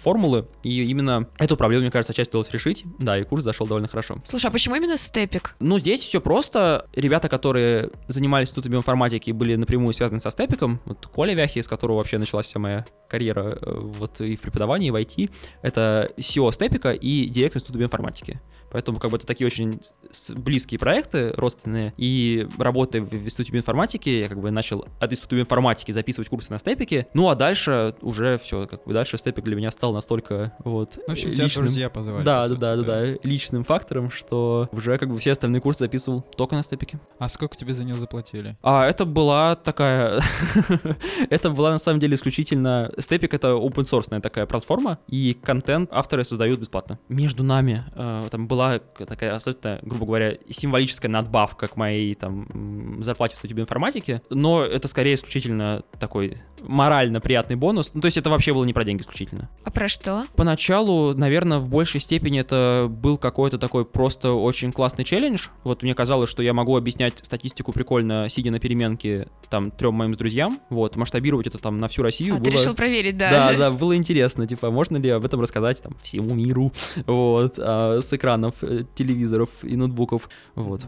формулы, и именно эту проблему, мне кажется, часть удалось решить, да, и курс зашел довольно хорошо. Слушай, а почему именно степик? Ну, здесь все просто. Ребята, которые занимались институтом информатики, были напрямую связаны со степиком. Вот Коля Вяхи, с которого вообще началась вся моя карьера э, вот и в преподавании, и в IT, это SEO степика и директор института информатики. Поэтому как бы это такие очень близкие проекты, родственные. И работая в институте информатики, я как бы начал от института информатики записывать курсы на степике. Ну а дальше уже все, как бы дальше степик для меня стал настолько вот В общем, тебя личным, друзья позвали. да, по да, сути, да, да, да, личным фактором, что уже как бы все остальные курсы записывал только на степике. А сколько тебе за него заплатили? А это была такая, это была на самом деле исключительно степик это open source такая платформа и контент авторы создают бесплатно. Между нами э, там была была такая абсолютно, грубо говоря, символическая надбавка к моей там зарплате в студии информатики, но это скорее исключительно такой морально приятный бонус. Ну, то есть это вообще было не про деньги исключительно. А про что? Поначалу, наверное, в большей степени это был какой-то такой просто очень классный челлендж. Вот мне казалось, что я могу объяснять статистику прикольно, сидя на переменке там трем моим друзьям. Вот, масштабировать это там на всю Россию. А, было... ты решил проверить, да? Да, да, было интересно, типа, можно ли об этом рассказать там всему миру, вот, а, с экранов э, телевизоров и ноутбуков, вот.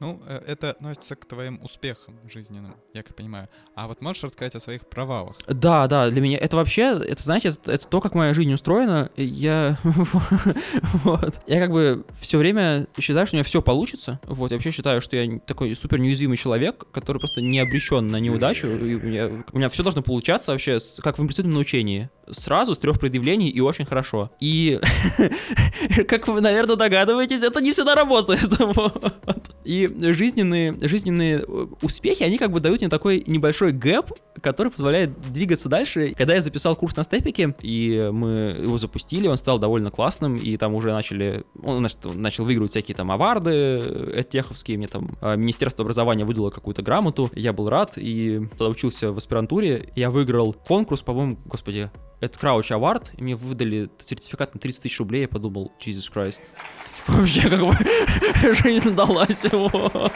Ну, э, это относится к твоим успехам жизненным, я как понимаю. А вот можешь рассказать о своих провалах? Да, да, для меня это вообще, это, знаете, это, это то, как моя жизнь устроена. Я, вот, я как бы все время считаю, что у меня все получится. Вот, я вообще считаю, что я такой супер неуязвимый человек, который просто не обречен на неудачу. И у меня, у меня все должно получаться вообще, с, как в имплицитном научении. Сразу, с трех предъявлений и очень хорошо. И, как вы, наверное, догадываетесь, это не всегда работает. И жизненные, жизненные э, успехи, они как бы дают мне такой небольшой гэп, который позволяет двигаться дальше. Когда я записал курс на степике, и мы его запустили, он стал довольно классным, и там уже начали, он начал выигрывать всякие там аварды э, теховские, мне там э, Министерство образования выдало какую-то грамоту, я был рад, и тогда учился в аспирантуре, я выиграл конкурс, по-моему, господи, это Крауч Award, и мне выдали сертификат на 30 тысяч рублей, я подумал, Jesus Christ. Вообще, как бы, жизнь далась, вот.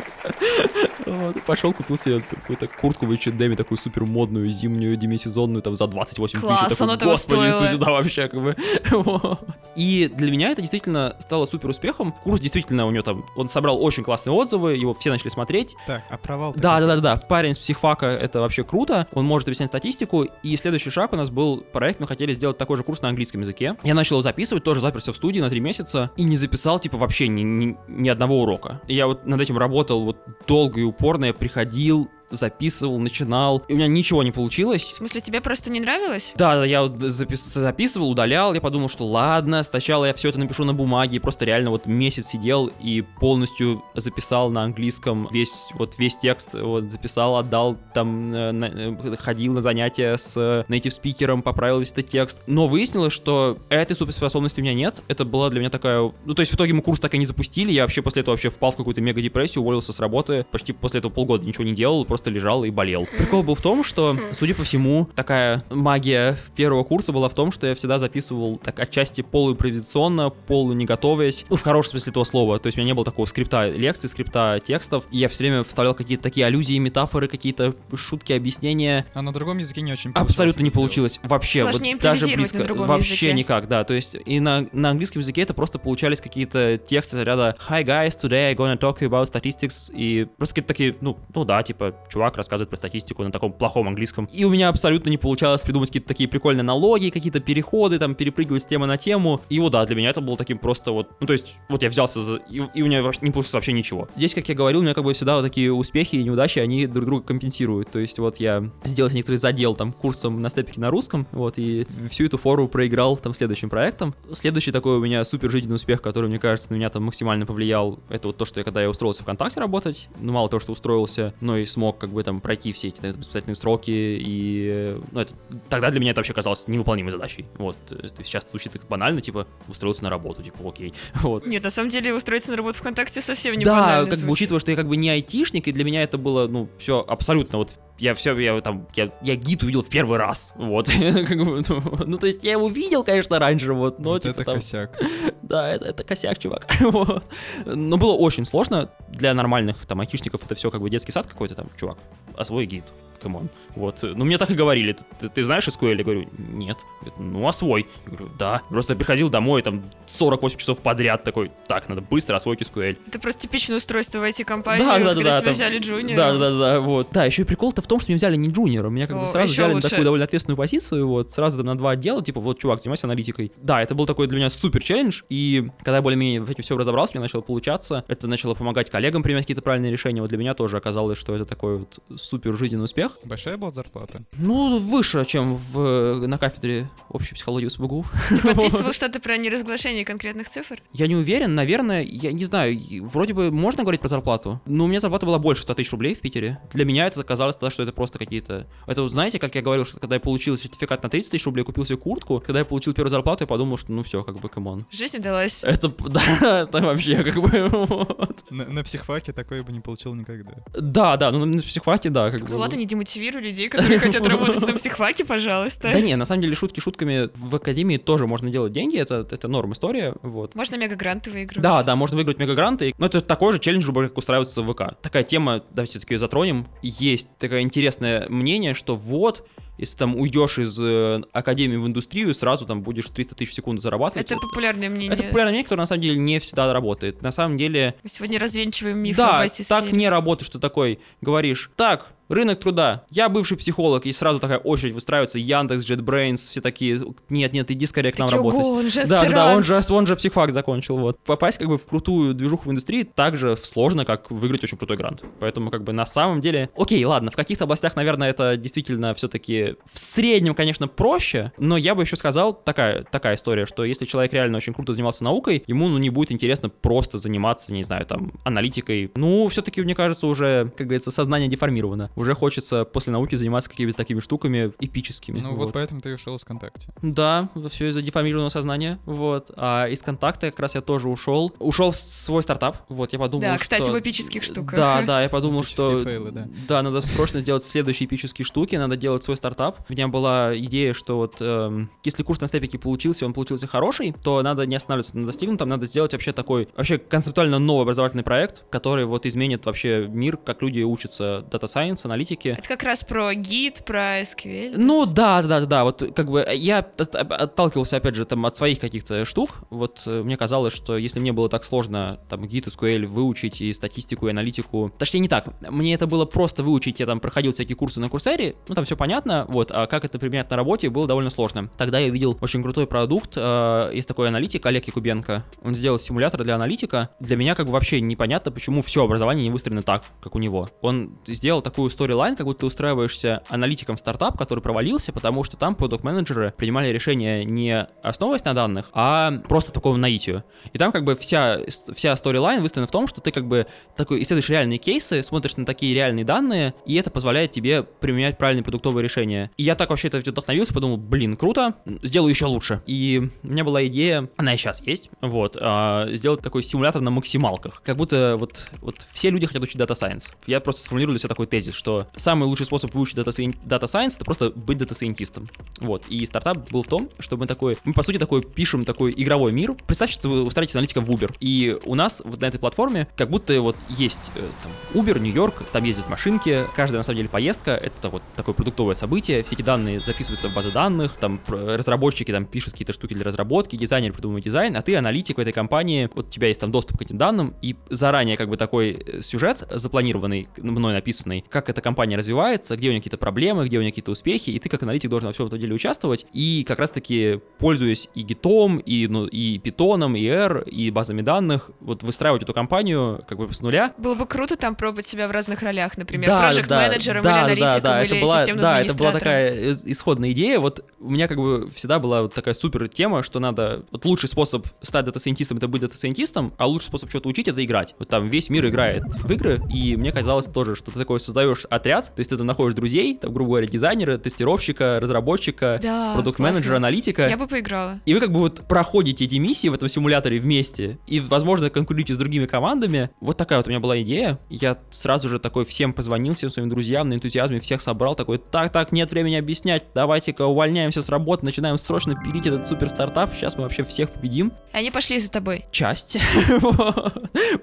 вот. Пошел, купил себе какую-то куртку в H&M, такую супер модную, зимнюю, демисезонную, там, за 28 Класс, тысяч. Такой, Господи стоило. Иисусе, да, вообще, как бы, вот. И для меня это действительно стало супер успехом. Курс действительно у него там, он собрал очень классные отзывы, его все начали смотреть. Так, а провал Да, да, да, да. Парень с психфака это вообще круто. Он может объяснять статистику. И следующий шаг у нас был проект. Мы хотели сделать такой же курс на английском языке. Я начал его записывать, тоже заперся в студии на три месяца и не записал, типа, вообще ни, ни, ни одного урока. Я вот над этим работал вот долго и упорно. Я приходил, записывал, начинал, и у меня ничего не получилось. В смысле, тебе просто не нравилось? Да, я запис, записывал, удалял, я подумал, что ладно, сначала я все это напишу на бумаге, и просто реально вот месяц сидел и полностью записал на английском весь, вот весь текст, вот записал, отдал, там, э, на, э, ходил на занятия с native спикером, поправил весь этот текст, но выяснилось, что этой суперспособности у меня нет, это была для меня такая, ну то есть в итоге мы курс так и не запустили, я вообще после этого вообще впал в какую-то мега депрессию, уволился с работы, почти после этого полгода ничего не делал, просто лежал и болел. Прикол был в том, что, судя по всему, такая магия первого курса была в том, что я всегда записывал так отчасти полуимпровизационно, полу не готовясь, ну, в хорошем смысле этого слова. То есть у меня не было такого скрипта лекций, скрипта текстов, и я все время вставлял какие-то такие аллюзии, метафоры, какие-то шутки, объяснения. А на другом языке не очень получилось Абсолютно не получилось. Вообще, Сложнее вот даже близко. на другом вообще языке. никак, да. То есть и на, на английском языке это просто получались какие-то тексты из ряда Hi guys, today I'm gonna talk about statistics. И просто какие-то такие, ну, ну да, типа, чувак рассказывает про статистику на таком плохом английском. И у меня абсолютно не получалось придумать какие-то такие прикольные налоги, какие-то переходы, там, перепрыгивать с темы на тему. И вот да, для меня это было таким просто вот, ну то есть, вот я взялся за... И, и у меня вообще не получилось вообще ничего. Здесь, как я говорил, у меня как бы всегда вот такие успехи и неудачи, они друг друга компенсируют. То есть вот я сделал некоторый задел там курсом на степике на русском, вот, и всю эту фору проиграл там следующим проектом. Следующий такой у меня супер жизненный успех, который, мне кажется, на меня там максимально повлиял, это вот то, что я когда я устроился ВКонтакте работать, ну мало того, что устроился, но и смог как бы там пройти все эти там, испытательные сроки, и ну, это, тогда для меня это вообще казалось невыполнимой задачей. Вот, сейчас звучит так банально, типа, устроился на работу, типа, окей, вот. Нет, на самом деле устроиться на работу ВКонтакте совсем не да, банально как бы звучит. учитывая, что я как бы не айтишник, и для меня это было, ну, все абсолютно вот я все, я там, я, я гид увидел в первый раз, вот, ну, ну, то есть я его видел, конечно, раньше, вот, но, Вот типа, это там, косяк. да, это, это косяк, чувак, вот. Но было очень сложно для нормальных, там, айтишников, это все как бы детский сад какой-то, там, чувак, освой Git, come on, вот, ну, мне так и говорили, ты, ты- ты знаешь SQL? Я говорю, нет, Говорит, ну, освой, я говорю, да, просто приходил домой, там, 48 часов подряд, такой, так, надо быстро освоить SQL, Это просто типичное устройство в IT-компании, да, да, да, когда да, тебя там- взяли джуниором. Да, да, да, вот. Да, еще и прикол-то в том, что меня взяли не джуниором, меня как бы О, сразу еще взяли лучше. на такую довольно ответственную позицию, вот, сразу там на два отдела, типа, вот, чувак, занимайся аналитикой. Да, это был такой для меня супер челлендж, и когда я более-менее в этим все разобрался, мне начало получаться, это начало помогать коллегам принимать какие-то правильные решения, вот для меня тоже оказалось, что это такой вот супер жизненный успех. Большая была зарплата? Ну, выше, чем в, на кафедре общей психологии в СПбГУ. Ты подписывал что-то про неразглашение конкретных цифр? Я не уверен, наверное, я не знаю, вроде бы можно говорить про зарплату, но у меня зарплата была больше 100 тысяч рублей в Питере. Для меня это казалось тогда, что это просто какие-то... Это вот знаете, как я говорил, что когда я получил сертификат на 30 тысяч рублей, купил себе куртку, когда я получил первую зарплату, я подумал, что ну все, как бы, come on. Жизнь удалась. Это, да, это вообще как бы... вот. На, на психфаке такое бы не получил никогда. Да, да, ну на психфаке, да, как бы. Ну ладно, не демотивируй людей, которые хотят работать на психфаке, пожалуйста. Да не, на самом деле шутки шутками в академии тоже можно делать деньги, это, это норм история, вот. Можно мега-гранты выигрывать. Да, да, можно выиграть мегагранты. Но это такой же челлендж, как устраиваться в ВК. Такая тема, давайте все-таки затронем. Есть такое интересное мнение, что вот, если там уйдешь из э, академии в индустрию, сразу там будешь 300 тысяч в секунду зарабатывать. Это популярное мнение. Это популярное мнение, которое на самом деле не всегда работает. На самом деле, Мы сегодня развенчиваем мифы да, об IT так не работает, что такой говоришь, так, рынок труда, я бывший психолог, и сразу такая очередь выстраивается, Яндекс, JetBrains, все такие, нет, нет, иди скорее к нам работать. он же Да, да, он же, он же психфак закончил, вот. Попасть как бы в крутую движуху в индустрии так же сложно, как выиграть очень крутой грант. Поэтому как бы на самом деле, окей, ладно, в каких-то областях, наверное, это действительно все-таки в среднем, конечно, проще, но я бы еще сказал такая, такая история, что если человек реально очень круто занимался наукой, ему, ну, не будет интересно просто заниматься, не знаю, там, аналитикой. Ну, все-таки, мне кажется, уже, как говорится, сознание деформировано. Уже хочется после науки заниматься какими-то такими штуками эпическими. Ну вот поэтому ты и ушел из ВКонтакте. Да, все из-за деформированного сознания, вот. А из контакта как раз я тоже ушел. Ушел в свой стартап, вот, я подумал, Да, кстати, что... в эпических штуках. Да, да, я подумал, что... фейлы, да. Да, надо срочно сделать следующие эпические штуки, надо делать свой стартап. У меня была идея, что вот эм, если курс на степике получился, он получился хороший, то надо не останавливаться на достигнутом, надо сделать вообще такой, вообще концептуально новый образовательный проект, который вот изменит вообще мир, как люди учатся дата сайенса, аналитики. Это как раз про гид, про SQL. Ну да, да, да, вот как бы я от- от- отталкивался опять же там от своих каких-то штук, вот э, мне казалось, что если мне было так сложно там гид SQL выучить и статистику, и аналитику, точнее не так, мне это было просто выучить, я там проходил всякие курсы на Курсере, ну там все понятно, вот, а как это применять на работе было довольно сложно. Тогда я увидел очень крутой продукт, э, есть такой аналитик Олег Якубенко, он сделал симулятор для аналитика, для меня как бы вообще непонятно, почему все образование не выстроено так, как у него. Он сделал такую сторилайн, как будто ты устраиваешься аналитиком в стартап, который провалился, потому что там продукт-менеджеры принимали решения не основываясь на данных, а просто такого наитию. И там как бы вся, вся storyline выстроена в том, что ты как бы такой исследуешь реальные кейсы, смотришь на такие реальные данные, и это позволяет тебе применять правильные продуктовые решения. И я так вообще это вдохновился, подумал, блин, круто, сделаю еще лучше. И у меня была идея, она и сейчас есть, вот, а, сделать такой симулятор на максималках. Как будто вот, вот все люди хотят учить Data Science. Я просто сформулировал для себя такой тезис, что самый лучший способ выучить Data Science это просто быть дата-сайентистом. Вот. И стартап был в том, что мы такой, мы по сути такой пишем такой игровой мир. Представьте, что вы устраиваете аналитика в Uber. И у нас вот на этой платформе как будто вот есть э, там Uber, Нью-Йорк, там ездят машинки, каждая на самом деле поездка, это вот такое продуктовое событие, все эти данные записываются в базы данных, там разработчики там пишут какие-то штуки для разработки, дизайнер придумывает дизайн, а ты аналитик в этой компании, вот у тебя есть там доступ к этим данным, и заранее как бы такой э, сюжет запланированный, мной написанный, как эта компания развивается, где у нее какие-то проблемы, где у нее какие-то успехи, и ты как аналитик должен во всем этом деле участвовать, и как раз-таки, пользуясь и гитом, и, ну, и питоном, и R, и базами данных, вот выстраивать эту компанию как бы с нуля, Было бы круто там пробовать себя в разных ролях, например, да, проект да, да, или да, аналитиком, да, или это была, да, это была такая ис- исходная идея. Вот у меня как бы всегда была вот такая супер тема, что надо вот лучший способ стать дата-сайентистом это быть дата-сайентистом, а лучший способ что-то учить это играть. Вот там весь мир играет в игры, и мне казалось тоже, что ты такой создаешь отряд, то есть ты там находишь друзей, там, грубо говоря, дизайнера, тестировщика, разработчика, Да, продукт-менеджера, аналитика. Я бы поиграла. И вы как бы вот проходите эти миссии в этом симуляторе вместе, и, возможно, конкурируете с другими командами. Вот такая вот у меня была идея. Я сразу же такой всем позвонил, всем своим друзьям на энтузиазме, всех собрал, такой, так, так, нет времени объяснять, давайте-ка увольняемся с работы, начинаем срочно пилить этот супер стартап, сейчас мы вообще всех победим. Они пошли за тобой. Часть,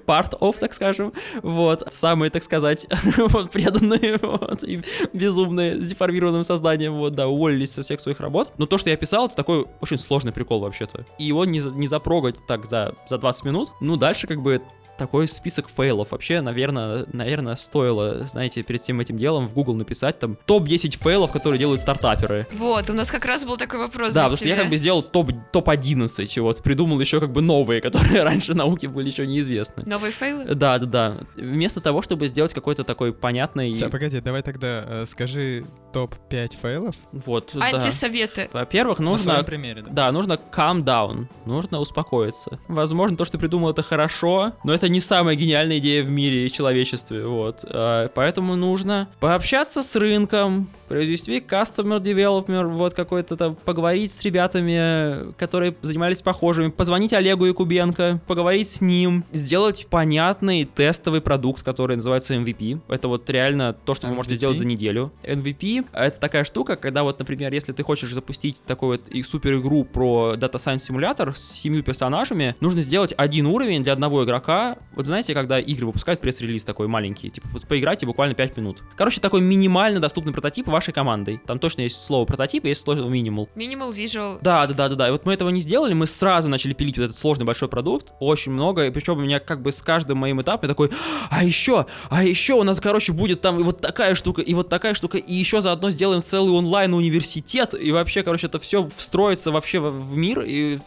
part of, так скажем, вот, самые, так сказать, вот, преданные, вот, и безумные, с деформированным созданием, вот, да, уволились со всех своих работ. Но то, что я писал, это такой очень сложный прикол вообще-то. И его не, не запрогать так за, за 20 минут. Ну, дальше как бы такой список фейлов. Вообще, наверное, наверное, стоило, знаете, перед всем этим делом в Google написать там топ-10 фейлов, которые делают стартаперы. Вот, у нас как раз был такой вопрос Да, для потому что я тебя. как бы сделал топ, топ-11, вот, придумал еще как бы новые, которые раньше науке были еще неизвестны. Новые фейлы? Да, да, да. Вместо того, чтобы сделать какой-то такой понятный... Сейчас, погоди, давай тогда э, скажи топ-5 фейлов. Вот, да. Антисоветы. Во-первых, На нужно... своем примере, да. Да, нужно calm down, нужно успокоиться. Возможно, то, что ты придумал, это хорошо, но это не самая гениальная идея в мире и человечестве, вот. А, Поэтому нужно пообщаться с рынком, произвести customer development, вот какой-то там, поговорить с ребятами, которые занимались похожими, позвонить Олегу Якубенко, поговорить с ним, сделать понятный тестовый продукт, который называется MVP. Это вот реально то, что вы можете MVP? сделать за неделю. MVP — это такая штука, когда вот, например, если ты хочешь запустить такой вот супер игру про Data Science симулятор с семью персонажами, нужно сделать один уровень для одного игрока. Вот знаете, когда игры выпускают пресс-релиз такой маленький, типа вот поиграйте буквально 5 минут. Короче, такой минимально доступный прототип вашей командой. Там точно есть слово прототип, есть слово минимал. Minimal Visual. Да, да, да, да, да. И вот мы этого не сделали, мы сразу начали пилить вот этот сложный большой продукт, очень много, и причем у меня как бы с каждым моим этапом я такой, а еще, а еще у нас, короче, будет там и вот такая штука, и вот такая штука, и еще заодно сделаем целый онлайн-университет, и вообще, короче, это все встроится вообще в, в мир, и,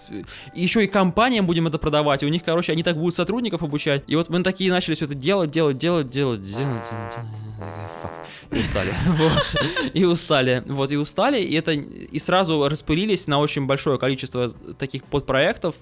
и еще и компаниям будем это продавать, и у них, короче, они так будут сотрудников обучать, и вот мы такие начали все это делать, делать, делать, делать, делать, делать. И устали. Вот. И устали. Вот, и устали, и это и сразу распылились на очень большое количество таких подпроектов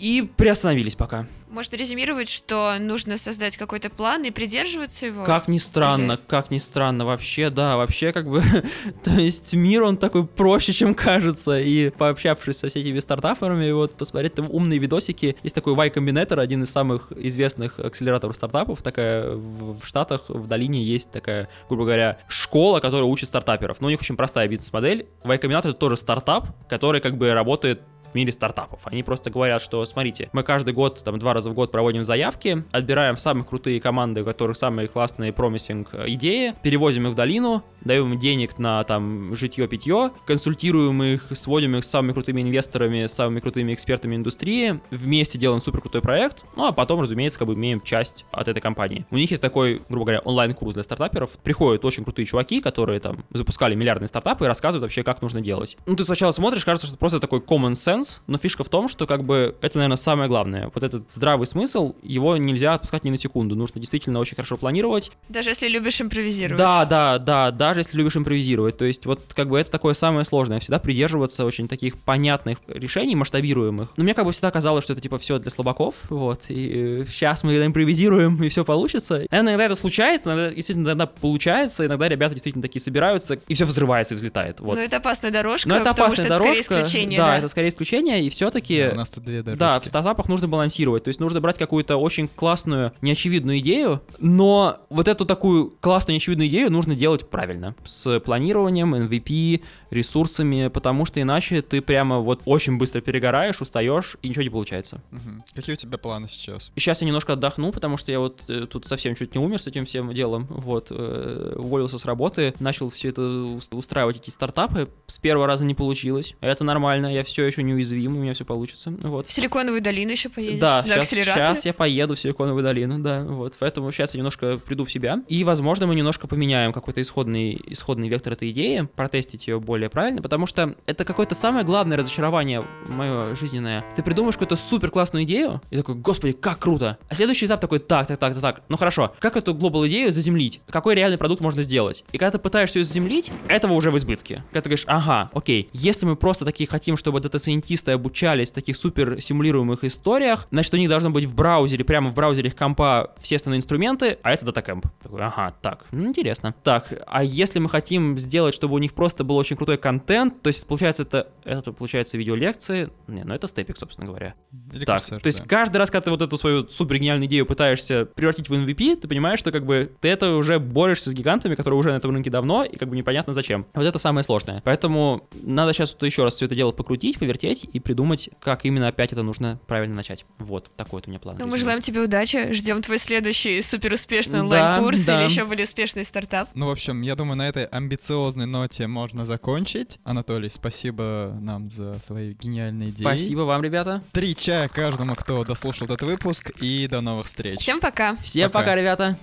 и приостановились пока. Можно резюмировать, что нужно создать какой-то план и придерживаться его. Как ни странно, Или- как ни странно, вообще, да, вообще как бы, то есть мир, он такой проще, чем кажется, и пообщавшись со всякими стартаперами, вот посмотреть там умные видосики, есть такой Y Combinator, один из самых известных акселераторов стартапов, такая в Штатах, в долине есть такая, грубо говоря, школа, которая учит стартаперов, но у них очень простая бизнес-модель, Y Combinator это тоже стартап, который как бы работает в мире стартапов. Они просто говорят, что, смотрите, мы каждый год, там, два раза в год проводим заявки, отбираем самые крутые команды, у которых самые классные промисинг идеи, перевозим их в долину, даем им денег на, там, житье-питье, консультируем их, сводим их с самыми крутыми инвесторами, с самыми крутыми экспертами индустрии, вместе делаем супер крутой проект, ну, а потом, разумеется, как бы имеем часть от этой компании. У них есть такой, грубо говоря, онлайн-курс для стартаперов. Приходят очень крутые чуваки, которые там запускали миллиардные стартапы и рассказывают вообще, как нужно делать. Ну, ты сначала смотришь, кажется, что просто такой common sense, но фишка в том, что как бы это, наверное, самое главное. Вот этот здравый смысл, его нельзя отпускать ни на секунду. Нужно действительно очень хорошо планировать. Даже если любишь импровизировать. Да, да, да, даже если любишь импровизировать. То есть вот как бы это такое самое сложное. Всегда придерживаться очень таких понятных решений, масштабируемых. Но мне как бы всегда казалось, что это типа все для слабаков, вот. И э, сейчас мы импровизируем, и все получится. Наверное, иногда это случается, иногда действительно иногда получается, иногда ребята действительно такие собираются, и все взрывается и взлетает. Вот. Но это опасная дорожка, Но это потому опасная что дорожка. это скорее исключение. да, да. это скорее исключение, и все-таки... Да, у нас тут две дорожки. Да, в стартапах нужно балансировать. То есть нужно брать какую-то очень классную, неочевидную идею, но вот эту такую классную, неочевидную идею нужно делать правильно. С планированием, MVP, ресурсами, потому что иначе ты прямо вот очень быстро перегораешь, устаешь, и ничего не получается. Мгм. Какие у тебя планы сейчас? Сейчас я немножко отдохну, потому что я вот э, тут совсем чуть не умер с этим всем делом. Вот, э, уволился с работы, начал все это ус- устраивать эти стартапы. С первого раза не получилось. Это нормально, я все еще неуязвим, у меня все получится. Вот. В Силиконовую долину еще поедешь? Да, сейчас, сейчас я поеду в Силиконовую долину, да, вот. Поэтому сейчас я немножко приду в себя. И, возможно, мы немножко поменяем какой-то исходный, исходный вектор этой идеи, протестить ее более правильно, потому что это какое-то самое главное разочарование мое жизненное. Ты придумаешь какую-то супер классную идею, и такой, господи, как круто. А следующий этап такой, так, так, так, так, так. Ну хорошо, как эту global идею заземлить? Какой реальный продукт можно сделать? И когда ты пытаешься ее заземлить, этого уже в избытке. Когда ты говоришь, ага, окей, если мы просто такие хотим, чтобы дата-сайентисты обучались в таких супер симулируемых историях, значит, у них должно быть в браузере, прямо в браузере их компа все остальные инструменты, а это DataCamp. Такой, ага, так, ну, интересно. Так, а если мы хотим сделать, чтобы у них просто был очень крутой контент, то есть, получается, это, это получается видеолекции, не, ну это Stepik, собственно говоря. Или Так, Курсер, то есть да. каждый раз, когда ты вот эту свою супер гениальную идею пытаешься превратить в MVP, ты понимаешь, что как бы ты это уже борешься с гигантами, которые уже на этом рынке давно, и как бы непонятно зачем. Вот это самое сложное. Поэтому надо сейчас вот еще раз все это дело покрутить, повертеть и придумать, как именно опять это нужно правильно начать. Вот, такой вот у меня план. Ну, мы желаем тебе удачи, ждем твой следующий супер успешный Да, онлайн-курс да. или еще более успешный стартап. Ну, в общем, я думаю, на этой амбициозной ноте можно закончить. Анатолий, спасибо нам за свои гениальные идеи. Спасибо вам, ребята. Три чая каждому, кто дослушал этот выпуск, и до новых встреч. Всем пока! Всем Пока. пока ребята.